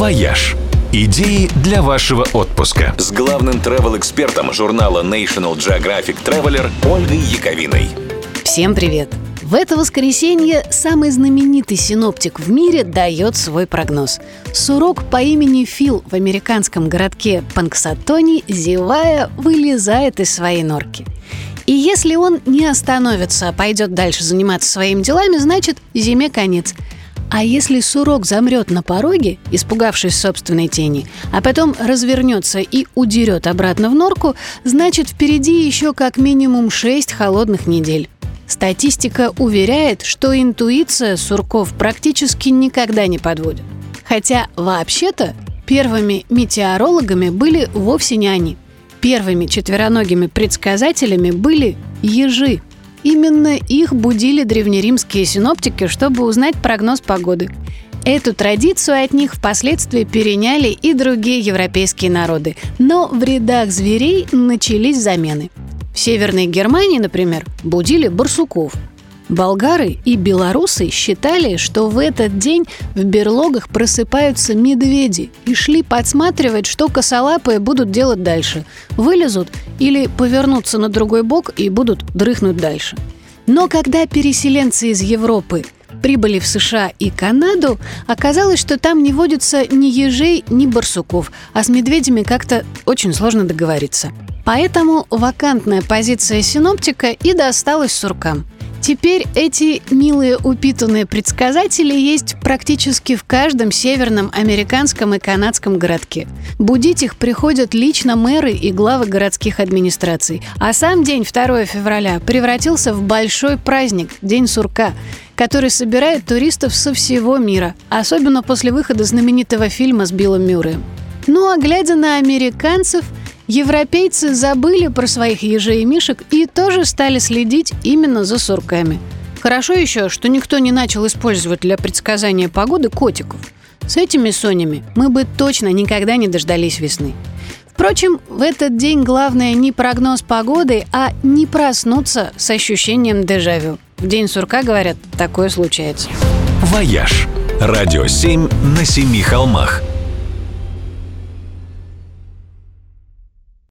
«Вояж». Идеи для вашего отпуска. С главным travel-экспертом журнала National Geographic Traveler Ольгой Яковиной. Всем привет! В это воскресенье самый знаменитый синоптик в мире дает свой прогноз. Сурок по имени Фил в американском городке Панксатони, зевая, вылезает из своей норки. И если он не остановится, а пойдет дальше заниматься своими делами, значит, зиме конец – а если сурок замрет на пороге, испугавшись собственной тени, а потом развернется и удерет обратно в норку, значит впереди еще как минимум 6 холодных недель. Статистика уверяет, что интуиция сурков практически никогда не подводит. Хотя вообще-то первыми метеорологами были вовсе не они. Первыми четвероногими предсказателями были ежи – Именно их будили древнеримские синоптики, чтобы узнать прогноз погоды. Эту традицию от них впоследствии переняли и другие европейские народы. Но в рядах зверей начались замены. В Северной Германии, например, будили барсуков – Болгары и белорусы считали, что в этот день в берлогах просыпаются медведи и шли подсматривать, что косолапые будут делать дальше. Вылезут или повернутся на другой бок и будут дрыхнуть дальше. Но когда переселенцы из Европы прибыли в США и Канаду, оказалось, что там не водится ни ежей, ни барсуков, а с медведями как-то очень сложно договориться. Поэтому вакантная позиция синоптика и досталась суркам – Теперь эти милые упитанные предсказатели есть практически в каждом северном американском и канадском городке. Будить их приходят лично мэры и главы городских администраций. А сам день 2 февраля превратился в большой праздник – День сурка который собирает туристов со всего мира, особенно после выхода знаменитого фильма с Биллом Мюрреем. Ну а глядя на американцев – Европейцы забыли про своих ежей и мишек и тоже стали следить именно за сурками. Хорошо еще, что никто не начал использовать для предсказания погоды котиков. С этими сонями мы бы точно никогда не дождались весны. Впрочем, в этот день главное не прогноз погоды, а не проснуться с ощущением дежавю. В день сурка, говорят, такое случается. «Вояж» – радио 7 на семи холмах –